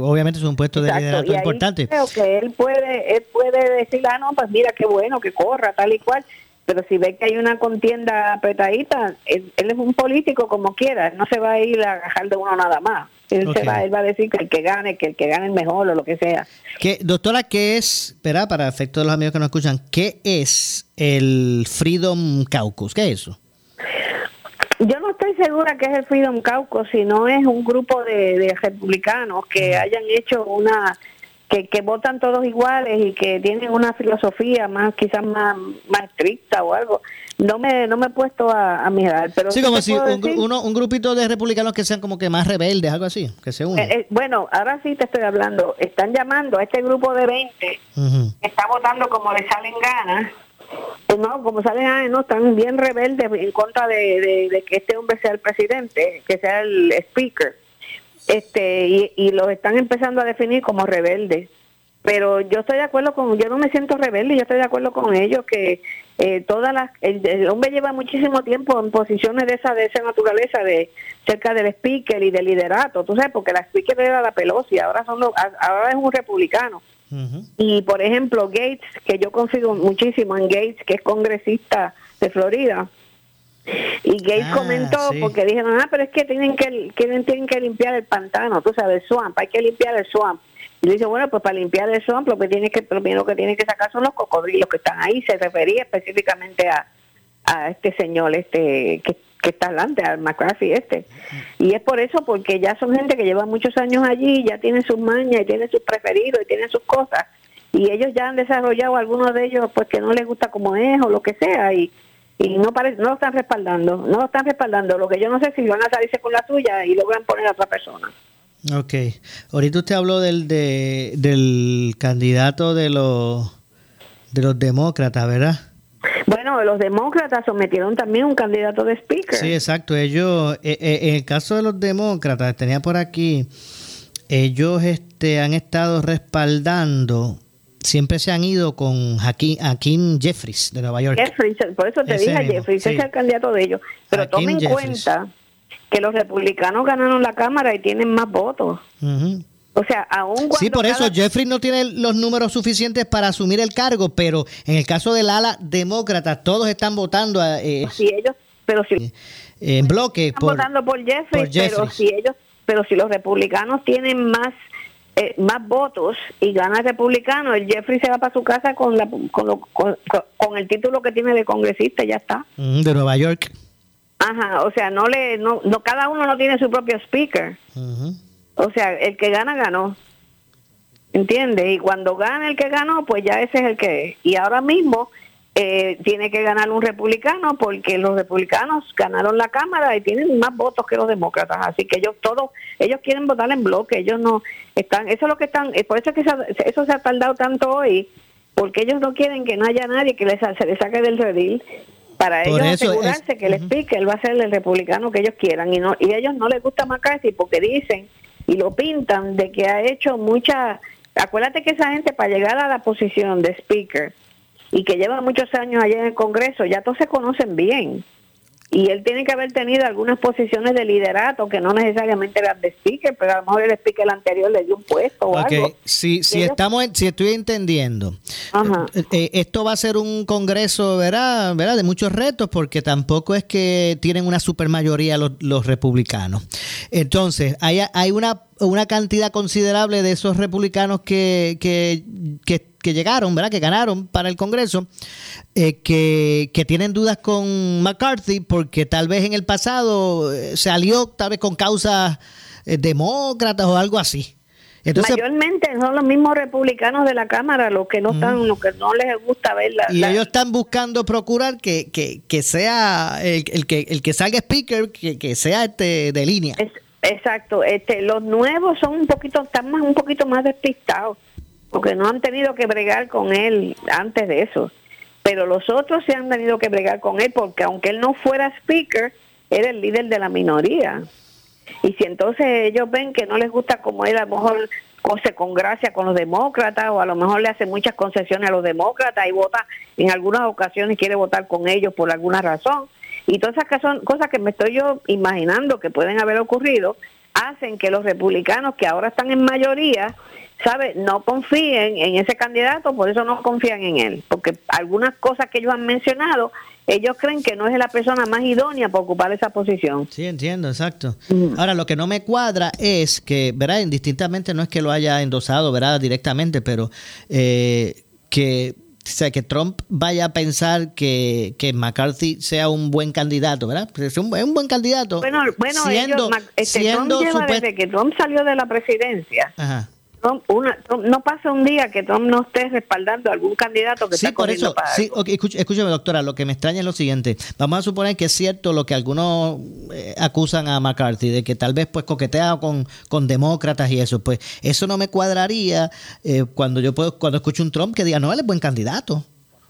Obviamente es un puesto de liderato importante. Creo que él puede, él puede decir, ah, no, pues mira qué bueno que corra, tal y cual pero si ve que hay una contienda apretadita, él, es un político como quiera, no se va a ir a agajar de uno nada más. Él, se va, él va a decir que el que gane, que el que gane es mejor o lo que sea. ¿Qué, doctora, ¿qué es, espera, para efecto de los amigos que nos escuchan, qué es el Freedom Caucus? ¿Qué es eso? Yo no estoy segura que es el Freedom Caucus, sino es un grupo de, de republicanos que hayan hecho una que, que votan todos iguales y que tienen una filosofía más quizás más, más estricta o algo. No me no me he puesto a, mirar, pero sí como si un, un, grupito de republicanos que sean como que más rebeldes, algo así, que se unen. Eh, eh, bueno, ahora sí te estoy hablando. Están llamando a este grupo de 20 que está votando como le salen ganas. Eh, no, como salen ganas, no, están bien rebeldes en contra de, de que este hombre sea el presidente, que sea el speaker este y, y los están empezando a definir como rebeldes. Pero yo estoy de acuerdo con yo no me siento rebelde yo estoy de acuerdo con ellos que eh, todas las el, hombre lleva muchísimo tiempo en posiciones de esa de esa naturaleza de cerca del speaker y del liderato tú sabes porque la speaker era la Pelosi ahora son ahora es un republicano. Y por ejemplo Gates que yo confío muchísimo en Gates que es congresista de Florida y Gates ah, comentó, porque dijeron, ah, pero es que tienen que, tienen, tienen que limpiar el pantano, tú sabes, el swamp, hay que limpiar el swamp. Y dice, bueno, pues para limpiar el swamp lo que tiene que, primero que tiene que sacar son los cocodrilos que están ahí. Se refería específicamente a, a este señor este que, que está adelante, al McCarthy este. Y es por eso, porque ya son gente que lleva muchos años allí, ya tienen sus mañas y tienen sus preferidos y tienen sus cosas. Y ellos ya han desarrollado algunos de ellos, pues que no les gusta como es o lo que sea. Y, y no parece, no lo están respaldando, no lo están respaldando. Lo que yo no sé si van a salirse con la tuya y logran poner a otra persona. Ok. Ahorita usted habló del, de, del candidato de los, de los demócratas, ¿verdad? Bueno, los demócratas sometieron también un candidato de speaker. Sí, exacto. Ellos, eh, eh, en el caso de los demócratas, tenía por aquí, ellos este, han estado respaldando siempre se han ido con Hakim, Jeffries de Nueva York. Jeffries, por eso te dije Jeffries, es el candidato de ellos. Pero tomen en cuenta que los republicanos ganaron la Cámara y tienen más votos. O sea, aún cuando Sí, por eso Jeffries no tiene los números suficientes para asumir el cargo, pero en el caso del ala demócrata, todos están votando. Eh, si ellos, pero si eh, en bloque están votando por Jeffries, pero si ellos, pero si los republicanos tienen más eh, más votos y gana el republicano, el Jeffrey se va para su casa con, la, con, con, el título que tiene de congresista, ya está. Mm, de Nueva York. Ajá, o sea, no le, no, no cada uno no tiene su propio speaker. O sea, el que gana, ganó. ¿Entiendes? Y cuando gana el que ganó, pues ya ese es el que... Y ahora mismo eh, tiene que ganar un republicano porque los republicanos ganaron la Cámara y tienen más votos que los demócratas, así que ellos todos, ellos quieren votar en bloque, ellos no están, eso es lo que están, por eso es que eso se ha tardado tanto hoy, porque ellos no quieren que no haya nadie que les, se les saque del redil para ellos asegurarse que el speaker va a ser el republicano que ellos quieran. Y no y a ellos no les gusta McCarthy porque dicen y lo pintan de que ha hecho mucha acuérdate que esa gente para llegar a la posición de speaker y que lleva muchos años allá en el Congreso, ya todos se conocen bien. Y él tiene que haber tenido algunas posiciones de liderato que no necesariamente eran de speaker, pero a lo mejor el speaker anterior le dio un puesto o algo. Si, si, estamos, si estoy entendiendo, eh, eh, esto va a ser un congreso ¿verdad? ¿verdad? de muchos retos porque tampoco es que tienen una supermayoría los, los republicanos. Entonces, hay, hay una, una cantidad considerable de esos republicanos que, que, que que llegaron, ¿verdad? Que ganaron para el Congreso, eh, que, que, tienen dudas con McCarthy porque tal vez en el pasado eh, se alió tal vez con causas eh, demócratas o algo así. Mayormente son los mismos republicanos de la Cámara los que no están, los que no les gusta ver la. Y ellos están buscando procurar que, que, que sea el, el, que el que salga speaker, que, que sea este de línea. exacto, este, los nuevos son un poquito, están más, un poquito más despistados, porque no han tenido que bregar con él antes de eso. Pero los otros se han tenido que bregar con él, porque aunque él no fuera speaker, era el líder de la minoría. Y si entonces ellos ven que no les gusta como él, a lo mejor se congracia con los demócratas o a lo mejor le hace muchas concesiones a los demócratas y vota en algunas ocasiones quiere votar con ellos por alguna razón. Y todas esas son cosas que me estoy yo imaginando que pueden haber ocurrido, hacen que los republicanos que ahora están en mayoría, ¿sabe? No confíen en ese candidato, por eso no confían en él, porque algunas cosas que ellos han mencionado ellos creen que no es la persona más idónea para ocupar esa posición. Sí, entiendo, exacto. Ahora, lo que no me cuadra es que, ¿verdad? Indistintamente no es que lo haya endosado, ¿verdad? Directamente, pero eh, que, sea, que Trump vaya a pensar que, que McCarthy sea un buen candidato, ¿verdad? Es un, buen candidato. Bueno, bueno siendo, este, Trump lleva desde que Trump salió de la presidencia. Ajá no pasa un día que Trump no esté respaldando a algún candidato que sí, por eso, sí, escúcheme, doctora, lo que me extraña es lo siguiente. Vamos a suponer que es cierto lo que algunos eh, acusan a McCarthy, de que tal vez pues coquetea con, con demócratas y eso. Pues eso no me cuadraría eh, cuando yo puedo, cuando escucho un Trump que diga, no, él es buen candidato.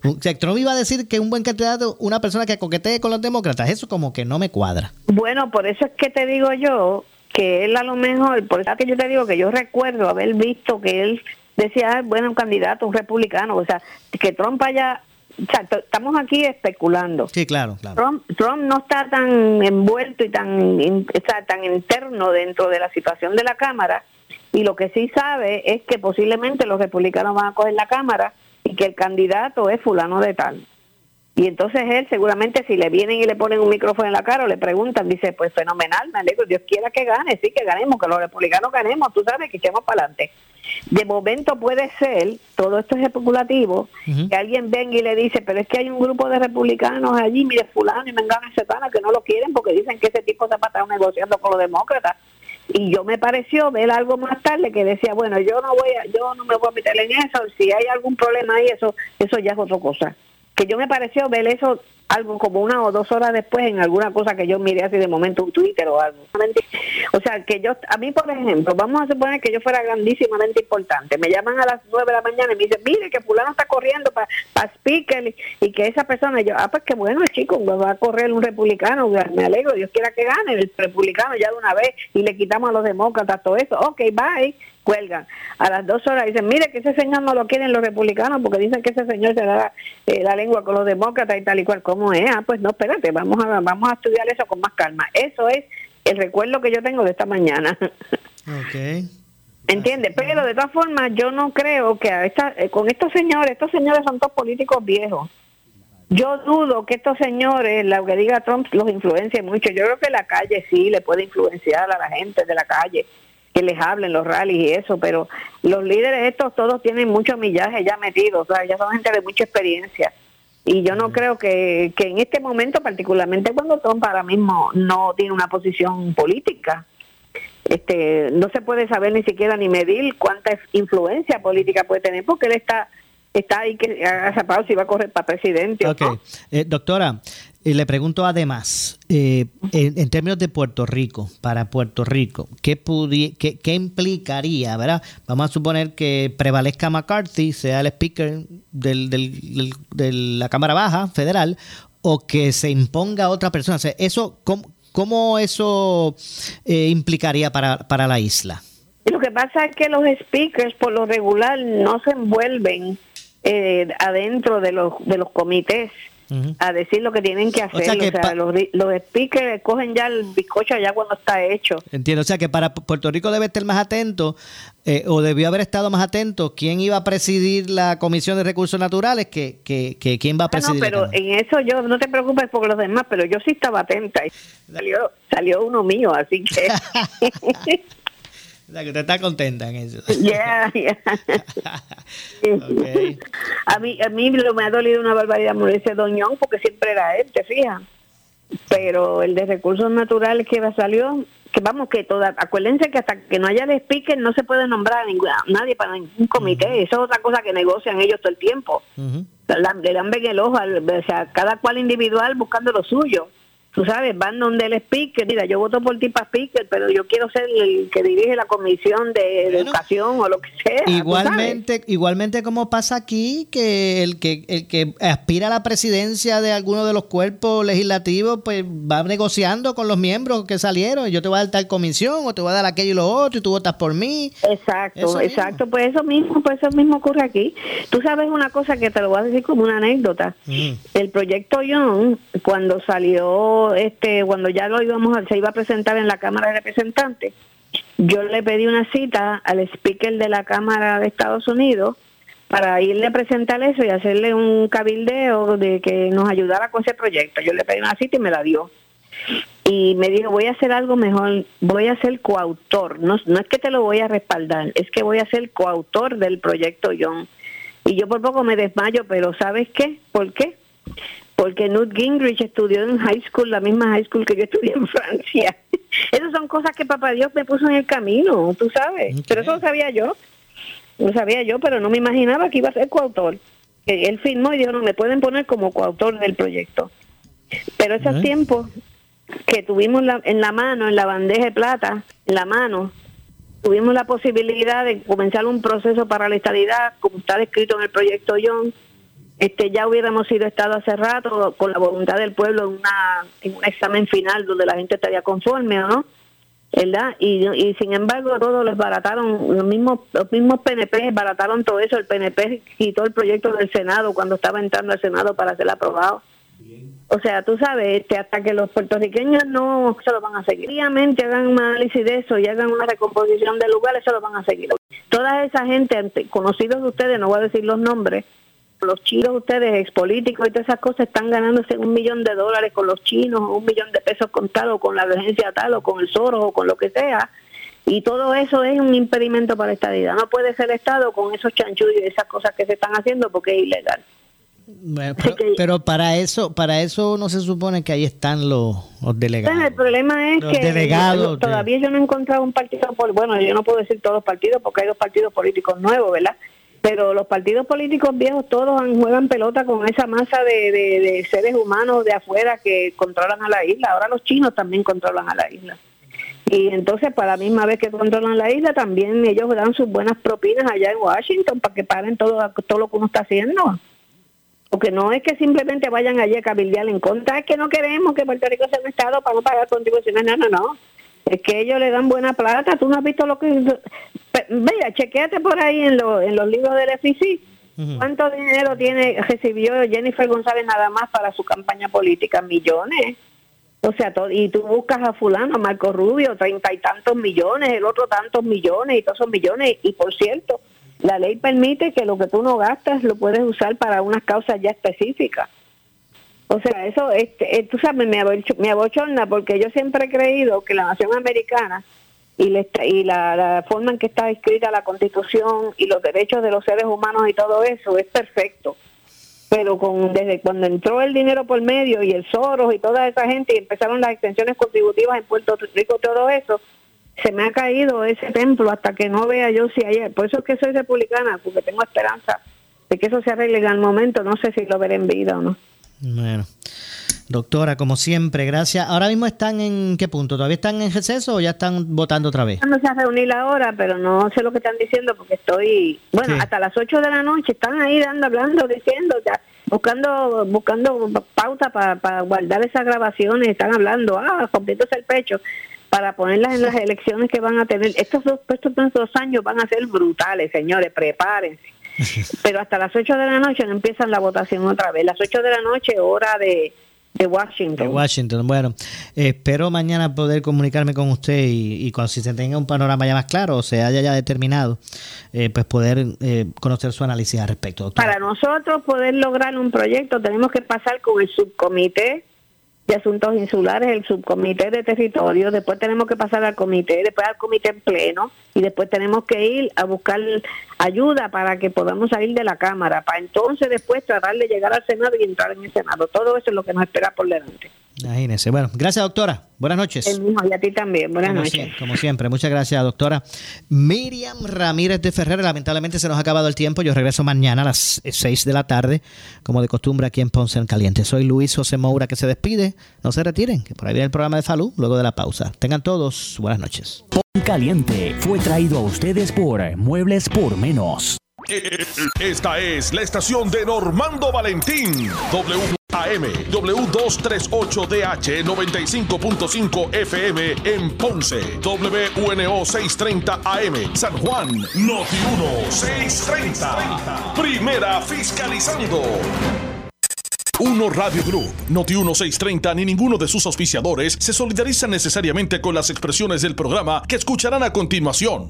O sea, Trump iba a decir que un buen candidato, una persona que coquetee con los demócratas, eso como que no me cuadra. Bueno, por eso es que te digo yo que él a lo mejor, por eso que yo te digo que yo recuerdo haber visto que él decía, bueno, un candidato, un republicano, o sea, que Trump haya o sea, estamos aquí especulando. Sí, claro, claro. Trump, Trump no está tan envuelto y tan, está tan interno dentro de la situación de la Cámara y lo que sí sabe es que posiblemente los republicanos van a coger la Cámara y que el candidato es fulano de tal. Y entonces él seguramente si le vienen y le ponen un micrófono en la cara o le preguntan, dice, pues fenomenal, me alegro, Dios quiera que gane, sí que ganemos, que los republicanos ganemos, tú sabes que echemos para adelante. De momento puede ser, todo esto es especulativo, que alguien venga y le dice, pero es que hay un grupo de republicanos allí, mire fulano y mengano y setana que no lo quieren porque dicen que ese tipo se ha pasado negociando con los demócratas. Y yo me pareció ver algo más tarde que decía, bueno, yo no voy a, yo no me voy a meter en eso, si hay algún problema ahí, eso, eso ya es otra cosa que yo me pareció ver eso algo como una o dos horas después en alguna cosa que yo miré así de momento un Twitter o algo. O sea, que yo, a mí por ejemplo, vamos a suponer que yo fuera grandísimamente importante, me llaman a las nueve de la mañana y me dicen, mire que fulano está corriendo para pa speaker y, que esa persona, yo, ah, pues que bueno, chico va a correr un republicano, me alegro, Dios quiera que gane el republicano ya de una vez y le quitamos a los demócratas todo eso, ok, bye cuelgan. A las dos horas dicen, mire que ese señor no lo quieren los republicanos porque dicen que ese señor se da eh, la lengua con los demócratas y tal y cual. ¿Cómo es? Ah, pues no, espérate, vamos a, vamos a estudiar eso con más calma. Eso es el recuerdo que yo tengo de esta mañana. Ok. ¿Entiendes? Pero de todas formas, yo no creo que a esta, eh, con estos señores, estos señores son todos políticos viejos. Yo dudo que estos señores, lo que diga Trump, los influencie mucho. Yo creo que la calle sí le puede influenciar a la gente de la calle que les hablen los rallies y eso, pero los líderes estos todos tienen mucho millaje ya metidos, o sea, ya son gente de mucha experiencia. Y yo no creo que, que en este momento, particularmente cuando Trump ahora mismo no tiene una posición política, este no se puede saber ni siquiera ni medir cuánta influencia política puede tener, porque él está está ahí que ha si va a correr para presidente. Ok, eh, doctora, y le pregunto además, eh, en, términos de Puerto Rico, para Puerto Rico, ¿qué, qué, implicaría, verdad? Vamos a suponer que prevalezca McCarthy, sea el speaker del, del, de la Cámara Baja federal, o que se imponga otra persona. eso, ¿cómo, cómo eso eh, implicaría para, para la isla? Lo que pasa es que los speakers por lo regular no se envuelven eh, adentro de los, de los comités a decir lo que tienen que hacer. O sea, los, los speakers cogen ya el bizcocho ya cuando está hecho. Entiendo, o sea que para Puerto Rico debe estar más atento eh, o debió haber estado más atento quién iba a presidir la Comisión de Recursos Naturales que, que, que quién va a presidir. no, pero en eso yo no te preocupes por los demás, pero yo sí estaba atenta y salió, salió uno mío, así que... O que usted está contenta en eso. Yeah, yeah. a, mí, a mí me ha dolido una barbaridad morirse Doñón porque siempre era él, te fijas. Pero el de recursos naturales que salió, que vamos, que toda, acuérdense que hasta que no haya speaker no se puede nombrar a nadie para ningún comité. Eso es otra cosa que negocian ellos todo el tiempo. Le dan el ojo, o sea, cada cual individual buscando lo suyo tú sabes, van donde el speaker, mira, yo voto por ti para speaker, pero yo quiero ser el que dirige la comisión de, educación o lo que sea. Igualmente, igualmente como pasa aquí, que el que el que aspira a la presidencia de alguno de los cuerpos legislativos, pues va negociando con los miembros que salieron. Yo te voy a dar tal comisión o te voy a dar aquello y lo otro y tú votas por mí. Exacto, exacto. Pues eso mismo, pues eso mismo ocurre aquí. Tú sabes una cosa que te lo voy a decir como una anécdota. Mm. El proyecto Young, cuando salió este, cuando ya lo íbamos se iba a presentar en la Cámara de Representantes, yo le pedí una cita al speaker de la Cámara de Estados Unidos para irle a presentar eso y hacerle un cabildeo de que nos ayudara con ese proyecto. Yo le pedí una cita y me la dio. Y me dijo, voy a hacer algo mejor, voy a ser coautor. No, no es que te lo voy a respaldar, es que voy a ser coautor del proyecto John. Y yo por poco me desmayo, pero ¿sabes qué? ¿Por qué? Porque Newt Gingrich estudió en high school, la misma high school que yo estudié en Francia. Esas son cosas que papá Dios me puso en el camino, tú sabes. Pero eso lo sabía yo. Lo sabía yo, pero no me imaginaba que iba a ser coautor. Él firmó y dijo, no, me pueden poner como coautor del proyecto. Pero esos tiempos que tuvimos en la mano, en la bandeja de plata, en la mano, tuvimos la posibilidad de comenzar un proceso para la estabilidad, como está descrito en el proyecto John, este ya hubiéramos sido estado hace rato con la voluntad del pueblo en, una, en un examen final donde la gente estaría conforme o no ¿verdad? Y, y sin embargo todos les barataron, los mismos, los mismos PNP barataron todo eso, el PNP quitó el proyecto del Senado cuando estaba entrando al Senado para ser aprobado. O sea, tú sabes, este, hasta que los puertorriqueños no se lo van a seguir. Obviamente hagan un análisis de eso y hagan una recomposición de lugares, se lo van a seguir. Toda esa gente, conocidos de ustedes, no voy a decir los nombres, los chinos ustedes, expolíticos y todas esas cosas, están ganándose un millón de dólares con los chinos, un millón de pesos contados con la agencia tal o con el Soros o con lo que sea. Y todo eso es un impedimento para la estadidad. No puede ser Estado con esos chanchullos y esas cosas que se están haciendo porque es ilegal. pero, para eso para eso no se supone que ahí están los, delegados. el problema es que delegados todavía yo no he encontrado un partido, bueno, yo no puedo decir todos los partidos porque hay dos partidos políticos nuevos, ¿verdad? Pero los partidos políticos viejos todos juegan pelota con esa masa de, seres humanos de afuera que controlan a la isla. Ahora los chinos también controlan a la isla. Y entonces, para la misma vez que controlan la isla, también ellos dan sus buenas propinas allá en Washington para que paren todo, todo lo que uno está haciendo. Porque no es que simplemente vayan allí a cabildear en contra, es que no queremos que Puerto Rico sea un Estado para no pagar contribuciones. No, no, no. Es que ellos le dan buena plata. Tú no has visto lo que. Vea, chequeate por ahí en, en los libros del FIC. ¿Cuánto dinero tiene recibió Jennifer González nada más para su campaña política? Millones. O sea, y tú buscas a fulano, Marco Rubio, treinta y tantos millones, el otro tantos millones y todos esos millones. Y por cierto, la ley permite que lo que tú no gastas lo puedes usar para unas causas ya específicas. O sea, eso, este, eh, tú sabes, me, me abochorna porque yo siempre he creído que la nación americana y, y la, forma en que está escrita la constitución y los derechos de los seres humanos y todo eso es perfecto. Pero con, desde cuando entró el dinero por medio y el Soros y toda esa gente y empezaron las extensiones contributivas en Puerto Rico, todo eso, se me ha caído ese templo hasta que no vea yo si hay. Por eso es que soy republicana, porque tengo esperanza de que eso se arregle en el momento. No sé si lo veré en vida o no. Bueno. Doctora, como siempre, gracias. ¿Ahora mismo están en qué punto? ¿Todavía están en receso o ya están votando otra vez? Se a reunir ahora, pero no sé lo que están diciendo porque estoy, bueno, hasta las 8 de la noche están ahí dando, hablando, diciendo, ya, buscando buscando pauta para, guardar esas grabaciones, están hablando, ah, rompiéndose el pecho para ponerlas en las elecciones que van a tener. Estos dos, estos dos años van a ser brutales, señores, prepárense. Pero hasta las 8 de la noche no empiezan la votación otra vez. Las 8 de la noche, hora de, de Washington. De Washington. Bueno, espero mañana poder comunicarme con usted y, cuando si se tenga un panorama ya más claro o se haya ya determinado, eh, pues poder eh, conocer su análisis al respecto. Para nosotros poder lograr un proyecto tenemos que pasar con el subcomité de Asuntos Insulares, el subcomité de territorio, después tenemos que pasar al comité, después al comité en pleno y después tenemos que ir a buscar ayuda para que podamos salir de la Cámara, para entonces después tratar de llegar al Senado y entrar en el Senado. Todo eso es lo que nos espera por delante. Imagínese. Bueno, gracias doctora. Buenas noches. El mismo, y a ti también. Buenas noches. como siempre, muchas gracias doctora. Miriam Ramírez de Ferrer, lamentablemente se nos ha acabado el tiempo. Yo regreso mañana a las 6 de la tarde, como de costumbre aquí en Ponce en Caliente. Soy Luis José Moura que se despide. No se retiren, que por ahí viene el programa de salud luego de la pausa. Tengan todos buenas noches. Caliente fue traído a ustedes por Muebles por Menos. Esta es la estación de Normando Valentín. WAM, W238DH 95.5 FM en Ponce. WNO 630 AM San Juan. Noti 1 630. Primera fiscalizando. Uno Radio Group, Noti 1630 ni ninguno de sus auspiciadores se solidarizan necesariamente con las expresiones del programa que escucharán a continuación.